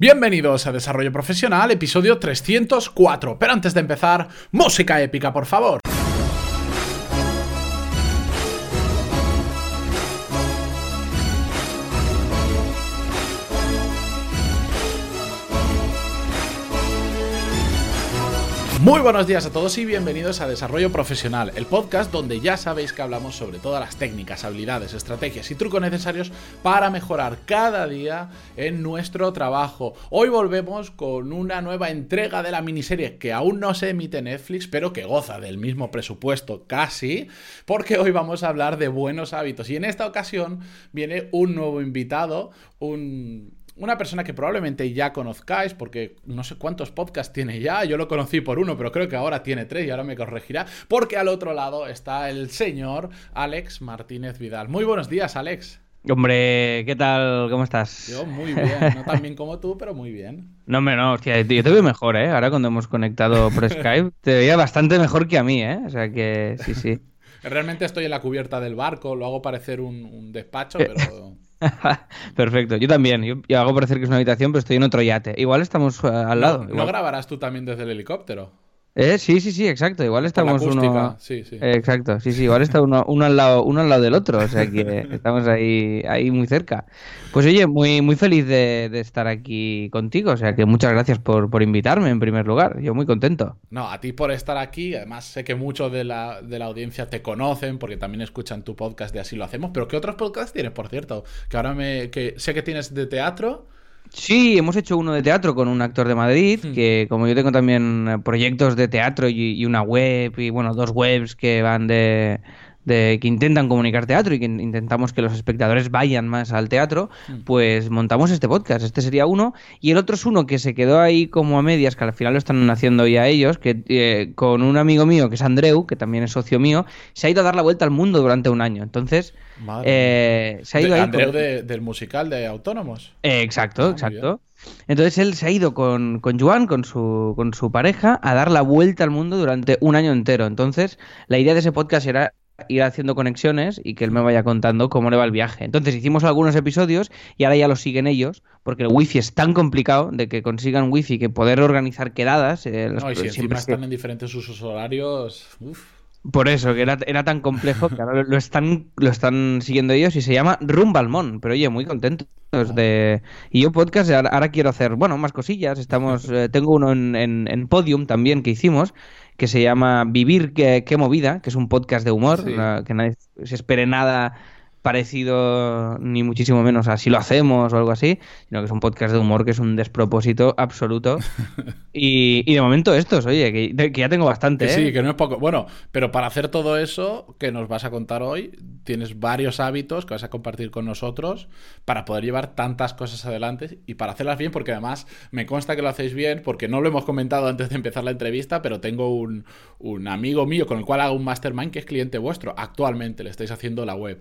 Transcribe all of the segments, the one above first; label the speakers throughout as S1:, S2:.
S1: Bienvenidos a Desarrollo Profesional, episodio 304. Pero antes de empezar, música épica, por favor. Muy buenos días a todos y bienvenidos a Desarrollo Profesional, el podcast donde ya sabéis que hablamos sobre todas las técnicas, habilidades, estrategias y trucos necesarios para mejorar cada día en nuestro trabajo. Hoy volvemos con una nueva entrega de la miniserie que aún no se emite Netflix, pero que goza del mismo presupuesto casi, porque hoy vamos a hablar de buenos hábitos. Y en esta ocasión viene un nuevo invitado, un una persona que probablemente ya conozcáis, porque no sé cuántos podcasts tiene ya, yo lo conocí por uno, pero creo que ahora tiene tres y ahora me corregirá, porque al otro lado está el señor Alex Martínez Vidal. Muy buenos días, Alex.
S2: Hombre, ¿qué tal? ¿Cómo estás?
S1: Yo muy bien, no tan bien como tú, pero muy bien.
S2: No, hombre, no, hostia, yo te veo mejor, ¿eh? Ahora cuando hemos conectado por Skype, te veía bastante mejor que a mí, ¿eh? O sea que sí, sí.
S1: Realmente estoy en la cubierta del barco, lo hago parecer un, un despacho, pero...
S2: Perfecto, yo también. Yo, hago parecer que es una habitación, pero estoy en otro yate. Igual estamos eh, al lado.
S1: ¿No grabarás tú también desde el helicóptero?
S2: Eh, sí, sí, sí, exacto. Igual estamos
S1: uno. Sí, sí.
S2: exacto, sí, sí. Igual está uno, uno, al lado, uno al lado del otro. O sea que estamos ahí, ahí muy cerca. Pues oye, muy, muy feliz de, estar aquí contigo. O sea que muchas gracias por, por, invitarme en primer lugar. Yo muy contento.
S1: No, a ti por estar aquí. Además, sé que muchos de la, de la audiencia te conocen porque también escuchan tu podcast de Así lo hacemos. Pero ¿qué otros podcasts tienes, por cierto? Que ahora me. que sé que tienes de teatro.
S2: Sí, hemos hecho uno de teatro con un actor de Madrid, hmm. que como yo tengo también eh, proyectos de teatro y, una web, y bueno, dos webs que van de, de que intentan comunicar teatro y que intentamos que los espectadores vayan más al teatro, mm. pues montamos este podcast. Este sería uno. Y el otro es uno que se quedó ahí como a medias, que al final lo están haciendo ya ellos, que eh, con un amigo mío que es Andreu, que también es socio mío, se ha ido a dar la vuelta al mundo durante un año. Entonces,
S1: eh, se ha ido Andreu del musical de Autónomos.
S2: Eh, exacto, ah, exacto. Entonces él se ha ido con, con Joan, con su, con su pareja, a dar la vuelta al mundo durante un año entero. Entonces, la idea de ese podcast era ir haciendo conexiones y que él me vaya contando cómo le va el viaje. Entonces hicimos algunos episodios y ahora ya lo siguen ellos, porque el wifi es tan complicado de que consigan wifi que poder organizar quedadas.
S1: Eh, no, y si encima están en diferentes usos horarios.
S2: Por eso, que era, era tan complejo que ahora lo están, lo están siguiendo ellos y se llama Rumbalmón. Pero oye, muy contento de... Y yo podcast, ahora, quiero hacer, bueno, más cosillas. Estamos, eh, tengo uno en, en, Podium también que hicimos, que se llama Vivir qué, movida, que es un podcast de humor, que nadie se espere nada parecido ni muchísimo menos a si lo hacemos o algo así, sino que es un podcast de humor que es un despropósito absoluto. y, de momento estos, oye, que, ya tengo bastante.
S1: Sí,
S2: ¿eh?
S1: que no es poco. Bueno, pero para hacer todo eso que nos vas a contar hoy, tienes varios hábitos que vas a compartir con nosotros para poder llevar tantas cosas adelante y para hacerlas bien, porque además me consta que lo hacéis bien, porque no lo hemos comentado antes de empezar la entrevista, pero tengo un, un amigo mío con el cual hago un mastermind que es cliente vuestro. Actualmente le estáis haciendo la web.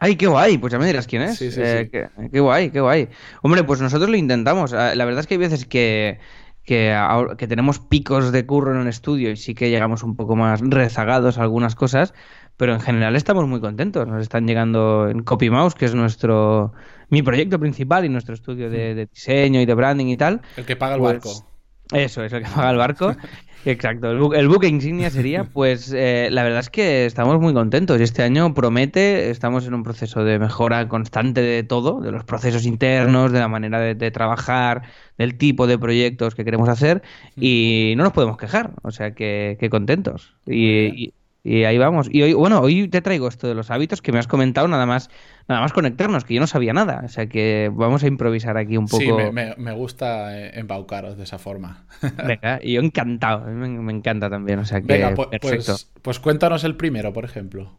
S2: Ay, qué guay, pues ya me dirás quién es.
S1: Sí, sí, eh,
S2: Qué, guay, qué guay. Hombre, pues nosotros lo intentamos. Ah, la verdad es que hay veces que, que, que, tenemos picos de curro en el estudio y sí que llegamos un poco más rezagados a algunas cosas, pero en general estamos muy contentos. Nos están llegando en CopyMouse, que es nuestro mi proyecto principal y nuestro estudio de, diseño y de branding y tal.
S1: El que paga el pues barco.
S2: Eso, es el que paga el barco. Exacto, el, buque insignia sería, pues eh, la verdad es que estamos muy contentos y este año promete, estamos en un proceso de mejora constante de todo, de los procesos internos, de la manera de, trabajar, del tipo de proyectos que queremos hacer y no nos podemos quejar, o sea que, contentos. y, y ahí vamos. Y hoy, bueno, hoy te traigo esto de los hábitos que me has comentado nada más, nada más conectarnos, que yo no sabía nada. O sea que vamos a improvisar aquí un poco. Sí,
S1: me, gusta eh, embaucaros de esa forma.
S2: Venga, y yo encantado, me, encanta también. O sea que Venga,
S1: pues,
S2: perfecto.
S1: Pues, cuéntanos el primero, por ejemplo.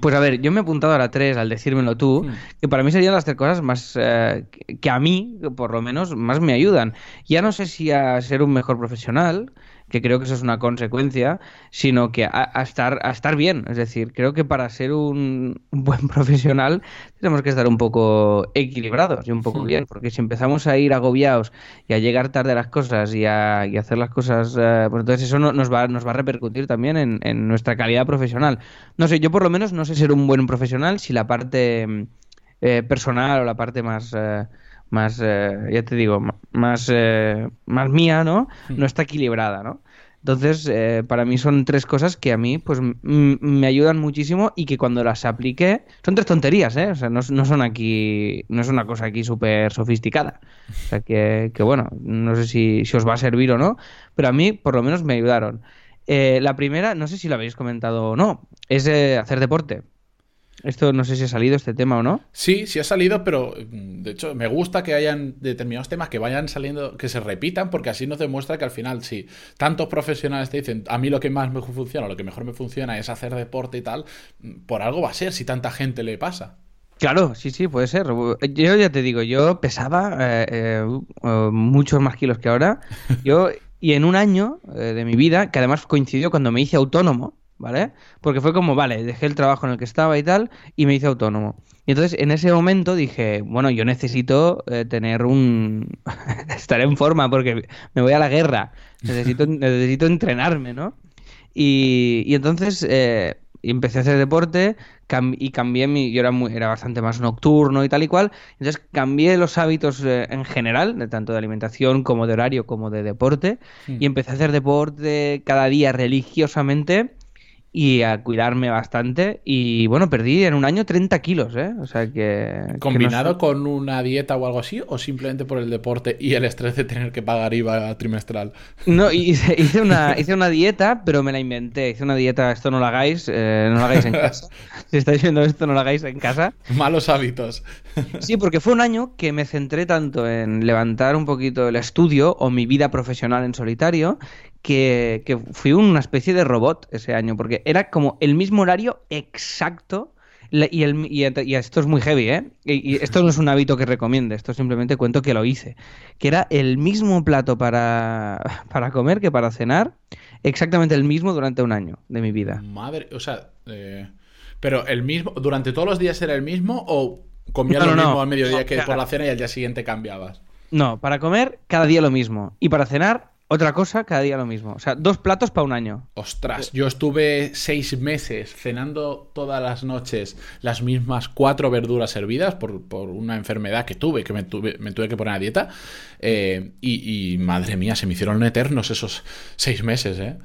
S2: Pues a ver, yo me he apuntado a la 3 al decírmelo tú, hmm. que para mí serían las tres cosas más eh, que a mí, por lo menos, más me ayudan. Ya no sé si a ser un mejor profesional, que creo que eso es una consecuencia, sino que a, estar, a estar bien. Es decir, creo que para ser un, buen profesional tenemos que estar un poco equilibrados y un poco bien, porque si empezamos a ir agobiados y a llegar tarde a las cosas y a, hacer las cosas, eh, pues entonces eso nos, va, nos va a repercutir también en, nuestra calidad profesional. No sé, yo por lo menos no sé ser un buen profesional si la parte eh, personal o la parte más... Eh, más ya te digo, más, más mía, ¿no? No está equilibrada, ¿no? Entonces, eh, para mí son tres cosas que a mí pues me ayudan muchísimo y que cuando las apliqué son tres tonterías, ¿eh? O sea, no, son aquí, no es una cosa aquí súper sofisticada. O sea, que, bueno, no sé si, os va a servir o no, pero a mí por lo menos me ayudaron. Eh, la primera, no sé si lo habéis comentado o no, es eh, hacer deporte. Esto no sé si ha salido este tema o no.
S1: Sí, sí ha salido, pero mm, de hecho me gusta que hayan determinados temas que vayan saliendo, que se repitan, porque así nos demuestra que al final, si tantos profesionales te dicen, a mí lo que más me funciona, lo que mejor me funciona es hacer deporte y tal, mm, por algo va a ser si tanta gente le pasa.
S2: Claro, sí, sí, puede ser. Yo ya te digo, yo pesaba eh, eh, muchos más kilos que ahora. Yo, y en un año eh, de mi vida, que además coincidió cuando me hice autónomo, ¿vale? Porque fue como, vale, dejé el trabajo en el que estaba y tal, y me hice autónomo. Y entonces en ese momento dije, bueno, yo necesito eh, tener un... estar en forma porque me voy a la guerra, necesito, necesito entrenarme, ¿no? Y, y entonces eh, empecé a hacer deporte y cambié mi... Yo era, muy, era bastante más nocturno y tal y cual, entonces cambié los hábitos eh, en general, de tanto de alimentación como de horario como de deporte, mm. y empecé a hacer deporte cada día religiosamente y a cuidarme bastante. Y bueno, perdí en un año 30 kilos, ¿eh? O sea que.
S1: ¿Combinado con una dieta o algo así? ¿O simplemente por el deporte y el estrés de tener que pagar IVA trimestral?
S2: No, hice, hice, una, hice una dieta, pero me la inventé. Hice una dieta, esto no lo hagáis, eh, no lo hagáis en casa. si estáis viendo esto, no lo hagáis en casa.
S1: Malos hábitos.
S2: sí, porque fue un año que me centré tanto en levantar un poquito el estudio o mi vida profesional en solitario que, fui una especie de robot ese año, porque era como el mismo horario exacto. Y, el, y, esto es muy heavy, ¿eh? Y, esto no es un hábito que recomiende, esto simplemente cuento que lo hice. Que era el mismo plato para, para comer que para cenar, exactamente el mismo durante un año de mi vida.
S1: Madre, o sea, eh, pero el mismo, ¿durante todos los días era el mismo o comías lo mismo al mediodía que por la cena y al día siguiente cambiabas?
S2: No, para comer cada día lo mismo. Y para cenar otra cosa, cada día lo mismo. O sea, dos platos para un año.
S1: Ostras, yo estuve seis meses cenando todas las noches las mismas cuatro verduras servidas por, una enfermedad que tuve, que me tuve, me tuve que poner a dieta. Eh, y, madre mía, se me hicieron eternos esos seis meses, ¿eh?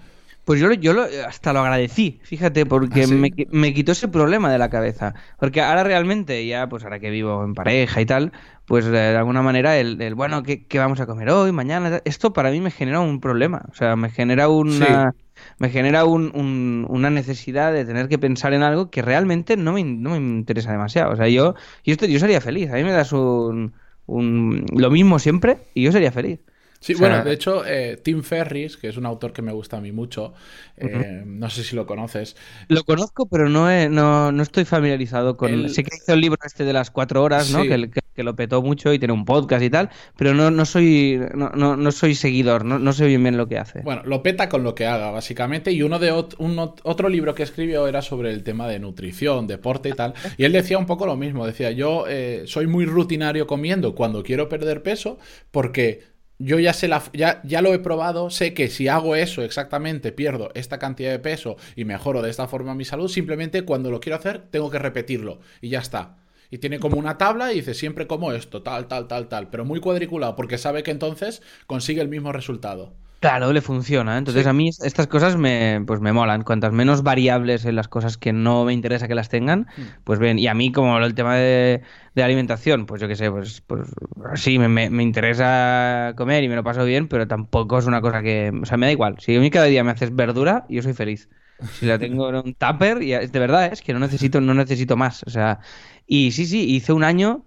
S2: Pues yo, yo hasta lo agradecí, fíjate, porque ¿Ah, me, me, quitó ese problema de la cabeza. Porque ahora realmente, ya, pues ahora que vivo en pareja y tal, pues de alguna manera el, bueno, ¿qué, vamos a comer hoy, mañana? Esto para mí me genera un problema. O sea, me genera una... Me genera un, una necesidad de tener que pensar en algo que realmente no me, no me interesa demasiado. O sea, yo, yo, estoy, yo sería feliz. A mí me das un, un, lo mismo siempre y yo sería feliz.
S1: Sí, bueno, de hecho, eh, Tim Ferris, que es un autor que me gusta a mí mucho, eh, no sé si lo conoces.
S2: Lo conozco, pero no, no, no, estoy familiarizado con... él. Sé que hizo el libro este de las cuatro horas, ¿no? Que, que, lo petó mucho y tiene un podcast y tal, pero no, no soy no, no, soy seguidor, no, no sé bien bien lo que hace.
S1: Bueno, lo peta con lo que haga, básicamente, y uno de un, otro libro que escribió era sobre el tema de nutrición, deporte y tal, y él decía un poco lo mismo, decía, yo eh, soy muy rutinario comiendo cuando quiero perder peso porque yo ya, sé la, ya, ya lo he probado, sé que si hago eso exactamente, pierdo esta cantidad de peso y mejoro de esta forma mi salud, simplemente cuando lo quiero hacer tengo que repetirlo y ya está. Y tiene como una tabla y dice siempre como esto, tal, tal, tal, tal, pero muy cuadriculado porque sabe que entonces consigue el mismo resultado.
S2: Claro, le funciona. Entonces a mí estas cosas me, pues me molan. Cuantas menos variables en las cosas que no me interesa que las tengan, mm. pues bien. Y a mí como el tema de, alimentación, pues yo qué sé, pues, pues sí, me, interesa comer y me lo paso bien, pero tampoco es una cosa que... O sea, me da igual. Si a mí cada día me haces verdura, yo soy feliz. Si la tengo en un tupper, y de verdad es que no necesito, no necesito más. O sea, y sí, sí, hice un año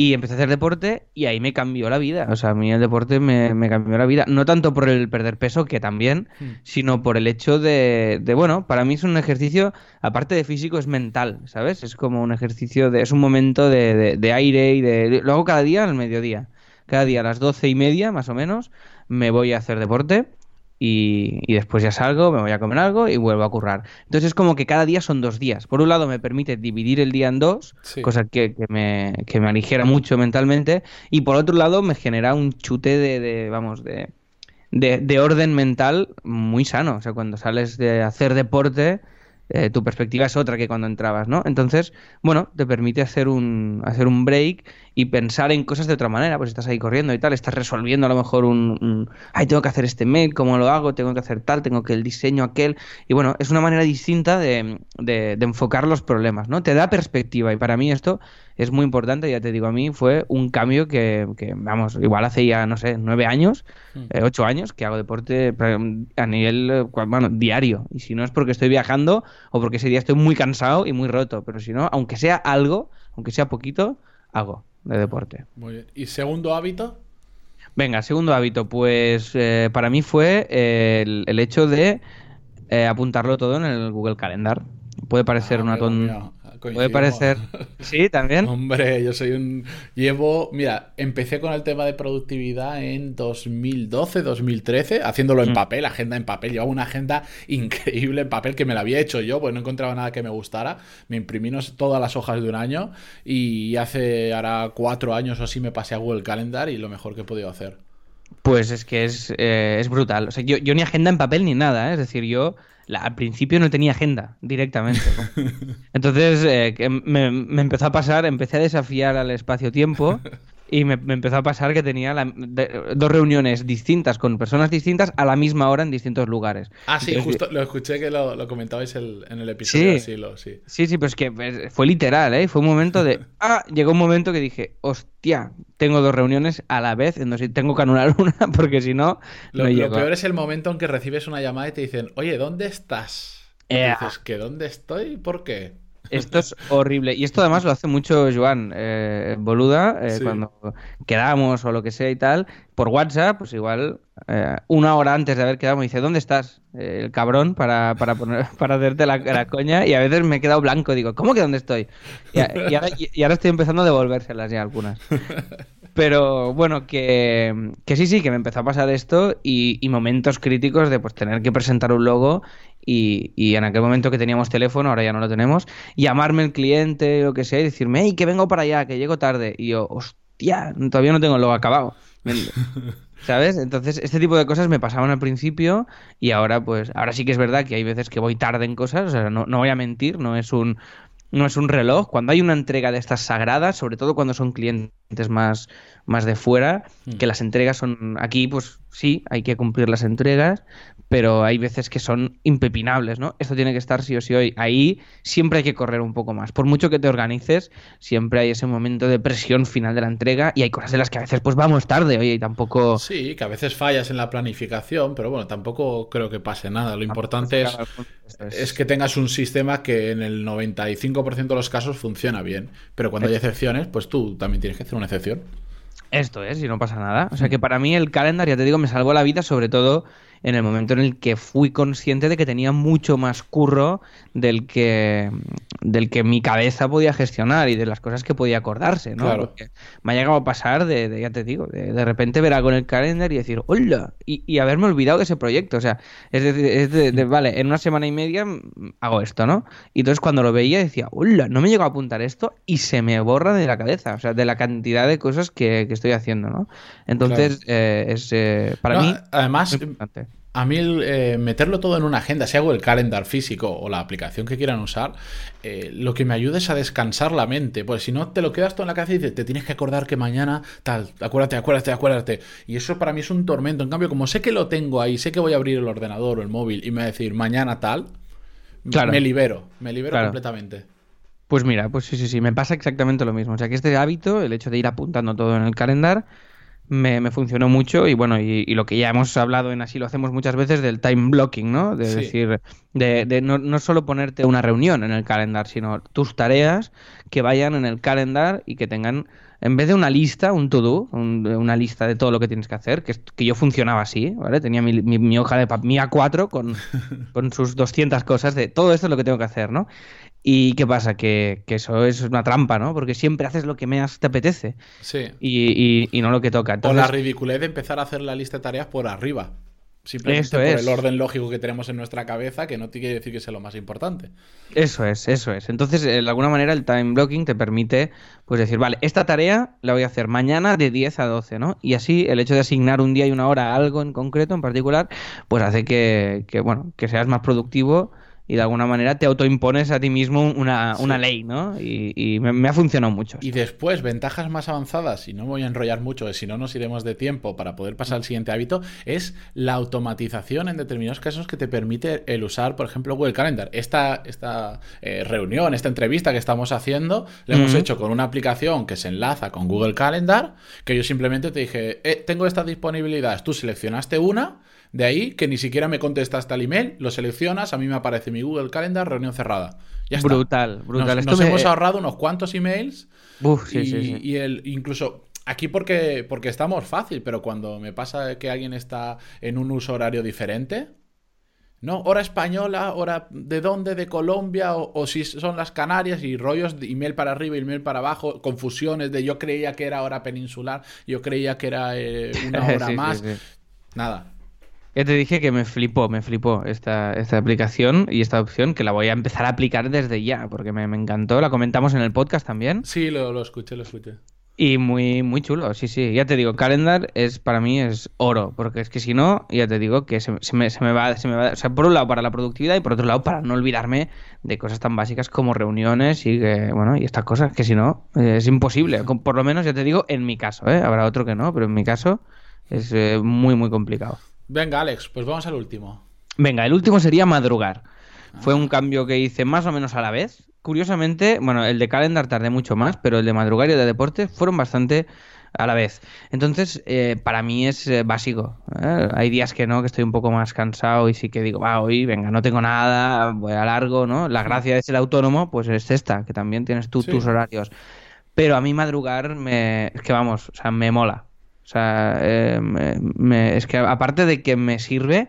S2: y empecé a hacer deporte y ahí me cambió la vida. O sea, a mí el deporte me, cambió la vida. No tanto por el perder peso, que también, hmm. sino por el hecho de, de, bueno, para mí es un ejercicio, aparte de físico, es mental, ¿sabes? Es como un ejercicio, de, es un momento de, de, aire y de... Lo hago cada día al mediodía. Cada día a las doce y media, más o menos, me voy a hacer deporte y, después ya salgo, me voy a comer algo y vuelvo a currar. Entonces es como que cada día son dos días. Por un lado me permite dividir el día en dos, cosa que, me, que me aligera mucho mentalmente, y por otro lado me genera un chute de, vamos, de, de, orden mental muy sano. O sea, cuando sales de hacer deporte, eh, tu perspectiva es otra que cuando entrabas, ¿no? Entonces, bueno, te permite hacer un, hacer un break y pensar en cosas de otra manera. Pues estás ahí corriendo y tal, estás resolviendo a lo mejor un, ay, tengo que hacer este mail, ¿cómo lo hago? Tengo que hacer tal, tengo que el diseño aquel. Y bueno, es una manera distinta de, de, enfocar los problemas, ¿no? Te da perspectiva y para mí esto es muy importante, ya te digo, a mí fue un cambio que, que vamos, igual hace ya, no sé, nueve años, mm. eh, ocho años que hago deporte a nivel, eh, bueno, diario. Y si no es porque estoy viajando o porque ese día estoy muy cansado y muy roto, pero si no, aunque sea algo, aunque sea poquito, hago de deporte.
S1: Muy bien. ¿Y segundo hábito?
S2: Venga, segundo hábito, pues eh, para mí fue eh, el, hecho de eh, apuntarlo todo en el Google Calendar. Puede parecer ah, una tontería Puede parecer. Sí, también.
S1: Hombre, yo soy un. Llevo. Mira, empecé con el tema de productividad en 2012, 2013, haciéndolo en mm. papel, agenda en papel. Llevaba una agenda increíble en papel que me la había hecho yo, pues no encontraba nada que me gustara. Me imprimí todas las hojas de un año y hace ahora cuatro años o así me pasé a Google Calendar y lo mejor que he podido hacer.
S2: Pues es que es, eh, es brutal. O sea, yo, yo, ni agenda en papel ni nada, ¿eh? es decir, yo al principio no tenía agenda directamente. Entonces eh, me, me, empezó a pasar, empecé a desafiar al espacio-tiempo y me, empezó a pasar que tenía dos reuniones distintas con personas distintas a la misma hora en distintos lugares.
S1: Ah, sí, justo lo escuché que lo, comentabais en el episodio. Sí, sí,
S2: sí. sí, pues que pues, fue literal, ¿eh? Fue un momento de... Ah, llegó un momento que dije, hostia, tengo dos reuniones a la vez, entonces tengo que anular una porque si no...
S1: Lo, lo peor es el momento en que recibes una llamada y te dicen, oye, ¿dónde estás? Y eh, dices, ¿que dónde estoy? ¿Por qué?
S2: Esto es horrible. Y esto además lo hace mucho Joan eh, Boluda, eh, cuando quedamos o lo que sea y tal, por WhatsApp, pues igual eh, una hora antes de haber quedado me dice, ¿dónde estás? el cabrón para, para, poner, para hacerte la, coña y a veces me he quedado blanco, digo, ¿cómo que dónde estoy? Y, ahora, y estoy empezando a devolvérselas ya algunas. Pero bueno, que, que, sí, sí, que me empezó a pasar esto y, momentos críticos de pues tener que presentar un logo y, y, en aquel momento que teníamos teléfono, ahora ya no lo tenemos, llamarme el cliente, lo que sea, y decirme, hey, que vengo para allá, que llego tarde. Y yo, hostia, todavía no tengo el logo acabado. ¿Sabes? Entonces, este tipo de cosas me pasaban al principio y ahora, pues, ahora sí que es verdad que hay veces que voy tarde en cosas, o sea, no, no voy a mentir, no es un no es un reloj. Cuando hay una entrega de estas sagradas, sobre todo cuando son clientes más, más de fuera, mm. que las entregas son aquí, pues sí, hay que cumplir las entregas, pero hay veces que son impepinables, ¿no? Esto tiene que estar sí o sí hoy. Ahí siempre hay que correr un poco más. Por mucho que te organices, siempre hay ese momento de presión final de la entrega y hay cosas en las que a veces pues vamos tarde, oye, y tampoco...
S1: Sí, que a veces fallas en la planificación, pero bueno, tampoco creo que pase nada. Lo importante es, es que tengas un sistema que en el 95% de los casos funciona bien, pero cuando hay excepciones, pues tú también tienes que hacer una excepción.
S2: Esto es, y no pasa nada. O sea que para mí el calendar, ya te digo, me salvó la vida, sobre todo en el momento en el que fui consciente de que tenía mucho más curro del que, del que mi cabeza podía gestionar y de las cosas que podía acordarse, ¿no? Claro. me ha llegado a pasar de, ya te digo, de, repente ver algo en el calendar y decir, hola, y, haberme olvidado de ese proyecto. O sea, es decir, es de, vale, en una semana y media hago esto, ¿no? Y entonces cuando lo veía decía, hola, no me llegó a apuntar esto y se me borra de la cabeza, o sea, de la cantidad de cosas que, estoy haciendo, ¿no? Entonces, eh, es eh, para mí...
S1: Además, a mí eh, meterlo todo en una agenda, si hago el calendar físico o la aplicación que quieran usar, eh, lo que me ayuda es a descansar la mente. Pues si no, te lo quedas todo en la cabeza y dices, te tienes que acordar que mañana tal, acuérdate, acuérdate, acuérdate. Y eso para mí es un tormento. En cambio, como sé que lo tengo ahí, sé que voy a abrir el ordenador o el móvil y me va a decir mañana tal, me libero, me libero completamente.
S2: Pues mira, pues sí, sí, sí, me pasa exactamente lo mismo. O sea que este hábito, el hecho de ir apuntando todo en el calendar, me, funcionó mucho y bueno, y, lo que ya hemos hablado en así lo hacemos muchas veces del time blocking, ¿no? De decir, de, de no, no, solo ponerte una reunión en el calendar, sino tus tareas que vayan en el calendar y que tengan, en vez de una lista, un to-do, una lista de todo lo que tienes que hacer, que, que yo funcionaba así, ¿vale? Tenía mi, mi, hoja de mi A4 con, con sus 200 cosas de todo esto es lo que tengo que hacer, ¿no? ¿Y qué pasa? Que, eso es una trampa, ¿no? Porque siempre haces lo que más te apetece.
S1: Sí.
S2: Y, y, no lo que toca.
S1: O la ridiculez de empezar a hacer la lista de tareas por arriba. Simplemente por el orden lógico que tenemos en nuestra cabeza, que no tiene que decir que sea lo más importante.
S2: Eso es, eso es. Entonces, de alguna manera, el time blocking te permite pues decir, vale, esta tarea la voy a hacer mañana de 10 a 12, ¿no? Y así el hecho de asignar un día y una hora a algo en concreto, en particular, pues hace que, que bueno, que seas más productivo y de alguna manera te autoimpones a ti mismo una, una ley, ¿no? Y, me, ha funcionado mucho.
S1: Y después, ventajas más avanzadas, y no me voy a enrollar mucho, si no nos iremos de tiempo para poder pasar al siguiente hábito, es la automatización en determinados casos que te permite el usar, por ejemplo, Google Calendar. Esta, esta eh, reunión, esta entrevista que estamos haciendo, la hemos hecho con una aplicación que se enlaza con Google Calendar, que yo simplemente te dije, eh, tengo esta disponibilidad, tú seleccionaste una, de ahí que ni siquiera me contestaste al email, lo seleccionas, a mí me aparece mi Google Calendar, reunión cerrada. Ya está.
S2: Brutal, brutal.
S1: Nos, hemos ahorrado unos cuantos emails. y, el, incluso aquí porque, porque estamos fácil, pero cuando me pasa que alguien está en un uso horario diferente, ¿no? Hora española, hora de dónde, de Colombia, o, si son las Canarias y rollos de email para arriba y email para abajo, confusiones de yo creía que era hora peninsular, yo creía que era eh, una hora más. Nada,
S2: ya te dije que me flipó, me flipó esta, esta aplicación y esta opción que la voy a empezar a aplicar desde ya, porque me, encantó. La comentamos en el podcast también.
S1: Sí, lo, lo escuché, lo escuché.
S2: Y muy, muy chulo, sí, sí. Ya te digo, Calendar es para mí es oro, porque es que si no, ya te digo que se, me, se, me, va, se me va. O sea, por un lado para la productividad y por otro lado para no olvidarme de cosas tan básicas como reuniones y que, bueno, y estas cosas que si no, es imposible. Por lo menos, ya te digo, en mi caso, ¿eh? Habrá otro que no, pero en mi caso es eh, muy, muy complicado.
S1: Venga, Alex, pues vamos al último.
S2: Venga, el último sería madrugar. Fue un cambio que hice más o menos a la vez. Curiosamente, bueno, el de calendar tardé mucho más, pero el de madrugar y el de deporte fueron bastante a la vez. Entonces, eh, para mí es eh, básico. ¿eh? Hay días que no, que estoy un poco más cansado y sí que digo, va, hoy, venga, no tengo nada, voy a largo, ¿no? La gracia de ser autónomo, pues es esta, que también tienes tú tus horarios. Pero a mí madrugar me, es que vamos, o sea, me mola. O sea, eh, es que aparte de que me sirve,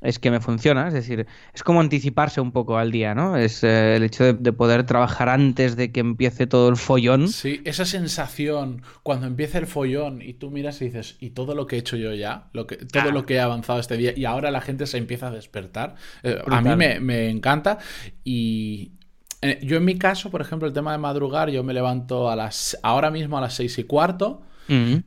S2: es que me funciona. Es decir, es como anticiparse un poco al día, ¿no? Es eh, el hecho de, poder trabajar antes de que empiece todo el follón.
S1: Sí, esa sensación cuando empieza el follón y tú miras y dices, ¿y todo lo que he hecho yo ya? Lo que, todo lo que he avanzado este día y ahora la gente se empieza a despertar. Eh, a mí me, me encanta y, yo en mi caso, por ejemplo, el tema de madrugar, yo me levanto a las ahora mismo a las seis y cuarto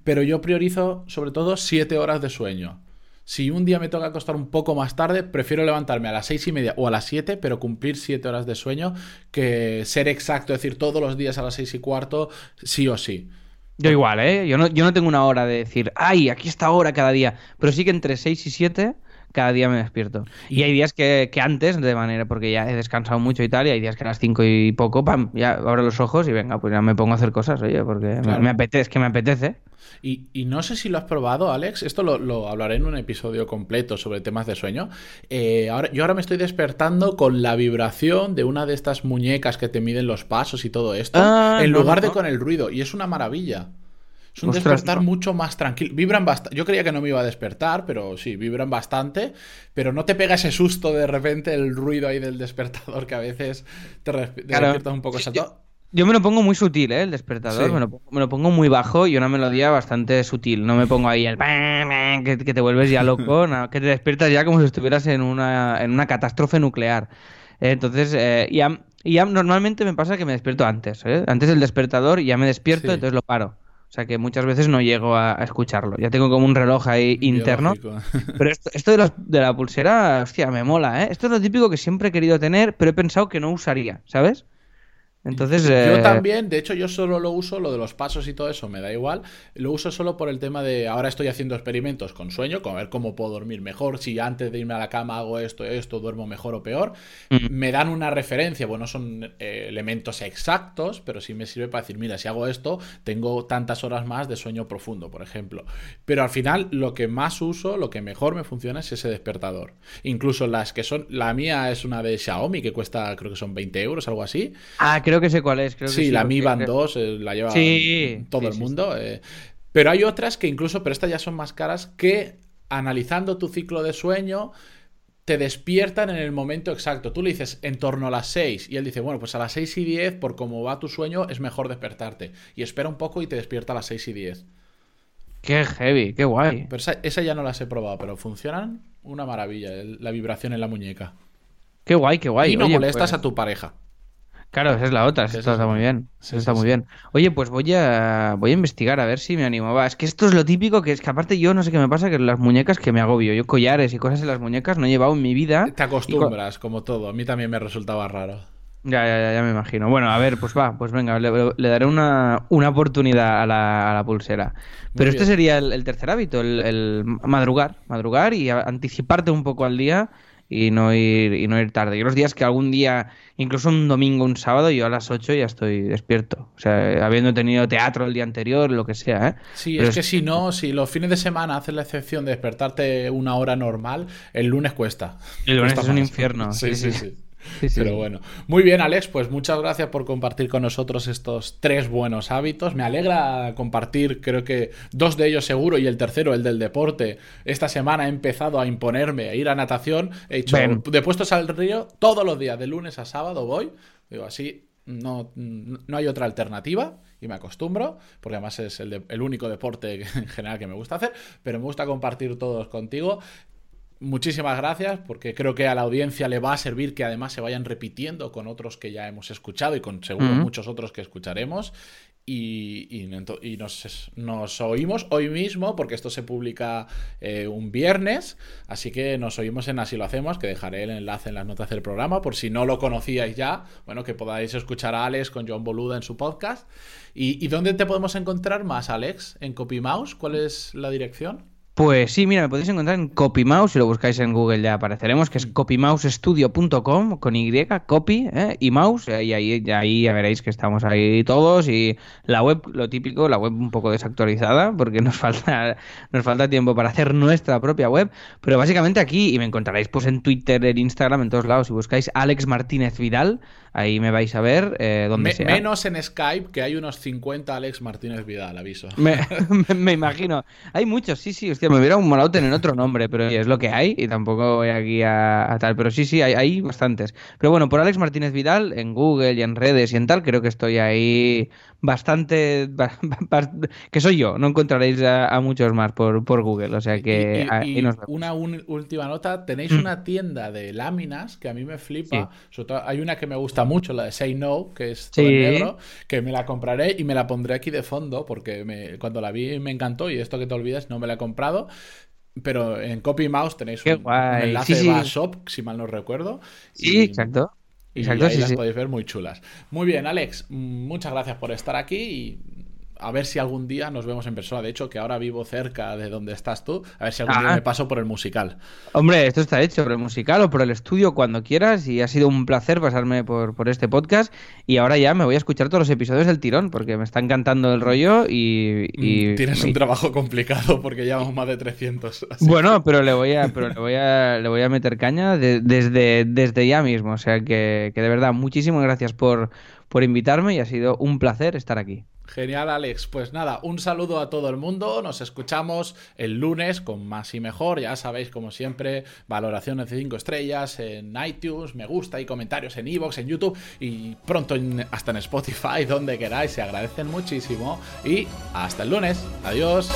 S1: pero yo priorizo sobre todo siete horas de sueño. Si un día me toca acostar un poco más tarde, prefiero levantarme a las seis y media o a las siete, pero cumplir siete horas de sueño, que ser exacto, es decir, todos los días a las seis y cuarto, sí o sí.
S2: Yo igual, ¿eh? Yo no, yo no tengo una hora de decir, ay, aquí está hora cada día, pero sí que entre seis y siete cada día me despierto. Y, hay días que, antes, de manera, porque ya he descansado mucho y tal, y hay días que a las 5 y poco, pam, ya abro los ojos y venga, pues ya me pongo a hacer cosas, oye, porque me, apetece, es que me apetece.
S1: Y, no sé si lo has probado, Alex. Esto lo, hablaré en un episodio completo sobre temas de sueño. Eh, ahora, yo ahora me estoy despertando con la vibración de una de estas muñecas que te miden los pasos y todo esto, ah, en lugar de con el ruido. Y es una maravilla. Es un despertar mucho más tranquilo. Vibran bastante. Yo creía que no me iba a despertar, pero sí, vibran bastante. Pero no te pega ese susto de repente el ruido ahí del despertador que a veces te, despiertas un poco
S2: saltado. Yo, me lo pongo muy sutil, ¿eh? El despertador. Me, lo, pongo muy bajo y una melodía bastante sutil. No me pongo ahí el... Que, que te vuelves ya loco, que te despiertas ya como si estuvieras en una, en una catástrofe nuclear. Entonces, eh, ya, ya normalmente me pasa que me despierto antes. ¿eh? Antes del despertador ya me despierto, entonces lo paro. O sea que muchas veces no llego a, escucharlo. Ya tengo como un reloj ahí interno. Pero esto, esto de, de, la pulsera, hostia, me mola, ¿eh? Esto es lo típico que siempre he querido tener, pero he pensado que no usaría, ¿sabes? Entonces,
S1: yo eh, también, de hecho yo solo lo uso, lo de los pasos y todo eso me da igual, lo uso solo por el tema de ahora estoy haciendo experimentos con sueño, con ver cómo puedo dormir mejor, si antes de irme a la cama hago esto, esto, duermo mejor o peor, mm. me dan una referencia, bueno, son eh, elementos exactos, pero sí me sirve para decir, mira, si hago esto, tengo tantas horas más de sueño profundo, por ejemplo. Pero al final lo que más uso, lo que mejor me funciona es ese despertador. Incluso las que son, la mía es una de Xiaomi que cuesta, creo que son 20 euros, algo así.
S2: Ah, creo que sé cuál es. Creo
S1: sí,
S2: sí,
S1: la Mi Band 2 eh, la lleva todo el mundo. Eh. pero hay otras que incluso, pero estas ya son más caras, que analizando tu ciclo de sueño te despiertan en el momento exacto. Tú le dices en torno a las 6 y él dice, bueno, pues a las 6 y 10, por cómo va tu sueño, es mejor despertarte. Y espera un poco y te despierta a las 6 y 10.
S2: Qué heavy, qué guay.
S1: Pero esa, ya no las he probado, pero funcionan una maravilla, la vibración en la muñeca.
S2: Qué guay, qué guay.
S1: Y no molestas pues a tu pareja.
S2: Claro, esa es la otra, esto está muy bien. está muy bien. Oye, pues voy a voy a investigar a ver si me animo. Va, es que esto es lo típico, que es que aparte yo no sé qué me pasa, que las muñecas que me agobio. Yo collares y cosas en las muñecas no he llevado en mi vida.
S1: Te acostumbras, como todo. A mí también me resultaba raro.
S2: Ya, ya, ya, me imagino. Bueno, a ver, pues va, pues venga, le, daré una, una oportunidad a la, a la, pulsera. Pero este sería el, tercer hábito, el, el, madrugar, madrugar y anticiparte un poco al día y no ir y no ir tarde. Y los días que algún día, incluso un domingo, un sábado, yo a las 8 ya estoy despierto. O sea, habiendo tenido teatro el día anterior, lo que sea, ¿eh?
S1: Sí, es, que si no, si los fines de semana haces la excepción de despertarte una hora normal, el lunes cuesta.
S2: El lunes es un infierno.
S1: sí. sí. sí. Pero bueno, muy bien Alex, pues muchas gracias por compartir con nosotros estos tres buenos hábitos. Me alegra compartir, creo que dos de ellos seguro y el tercero, el del deporte. Esta semana he empezado a imponerme a ir a natación. He hecho de puestos al río todos los días, de lunes a sábado voy. Digo, así no, no hay otra alternativa y me acostumbro, porque además es el, el, único deporte en general que me gusta hacer, pero me gusta compartir todos contigo muchísimas gracias porque creo que a la audiencia le va a servir que además se vayan repitiendo con otros que ya hemos escuchado y con seguro muchos otros que escucharemos. Y, nos, oímos hoy mismo porque esto se publica eh, un viernes, así que nos oímos en Así lo hacemos, que dejaré el enlace en las notas del programa por si no lo conocíais ya, bueno, que podáis escuchar a Alex con John Boluda en su podcast. ¿Y, y dónde te podemos encontrar más, Alex? ¿En CopyMouse? ¿Cuál es la dirección?
S2: Pues sí, mira, me podéis encontrar en CopyMouse, si lo buscáis en Google ya apareceremos, que es mm. copymousestudio.com con Y, copy ¿eh? y mouse, eh, y ahí, ahí ya veréis que estamos ahí todos y la web, lo típico, la web un poco desactualizada porque nos falta, nos falta tiempo para hacer nuestra propia web, pero básicamente aquí, y me encontraréis pues en Twitter, en Instagram, en todos lados, si buscáis Alex Martínez Vidal, Ahí me vais a ver eh, donde sea.
S1: Menos en Skype, que hay unos 50 Alex Martínez Vidal, aviso.
S2: Me, imagino. Hay muchos, sí, sí. Hostia, me hubiera molado tener otro nombre, pero es lo que hay y tampoco voy aquí a, tal. Pero sí, sí, hay, hay, bastantes. Pero bueno, por Alex Martínez Vidal, en Google y en redes y en tal, creo que estoy ahí bastante. que soy yo, no encontraréis a, muchos más por, por, Google. O sea que.
S1: Una última nota: tenéis mm. una tienda de láminas que a mí me flipa. hay una que me gusta mucho, la de Say No, que es todo negro, que me la compraré y me la pondré aquí de fondo porque me, cuando la vi me encantó y esto que te olvides no me la he comprado. Pero en Copy Mouse tenéis un, enlace de shop, si mal no recuerdo.
S2: Sí, exacto.
S1: Y ahí las podéis ver muy chulas. Muy bien, Alex, muchas gracias por estar aquí y a ver si algún día nos vemos en persona. De hecho, que ahora vivo cerca de donde estás tú, a ver si algún día me paso por el musical.
S2: Hombre, esto está hecho por el musical o por el estudio cuando quieras y ha sido un placer pasarme por, por este podcast y ahora ya me voy a escuchar todos los episodios del tirón porque me está encantando el rollo y...
S1: Mm, tienes un trabajo complicado porque llevamos más de 300.
S2: Bueno, pero le voy a, pero le voy a, le voy a meter caña desde, desde ya mismo. O sea que, que de verdad, muchísimas gracias por, por invitarme y ha sido un placer estar aquí.
S1: Genial, Alex. Pues nada, un saludo a todo el mundo. Nos escuchamos el lunes con más y mejor. Ya sabéis, como siempre, valoraciones de 5 estrellas en iTunes, me gusta y comentarios en Evox, en YouTube y pronto hasta en Spotify, donde queráis. Se agradecen muchísimo. Y hasta el lunes. Adiós.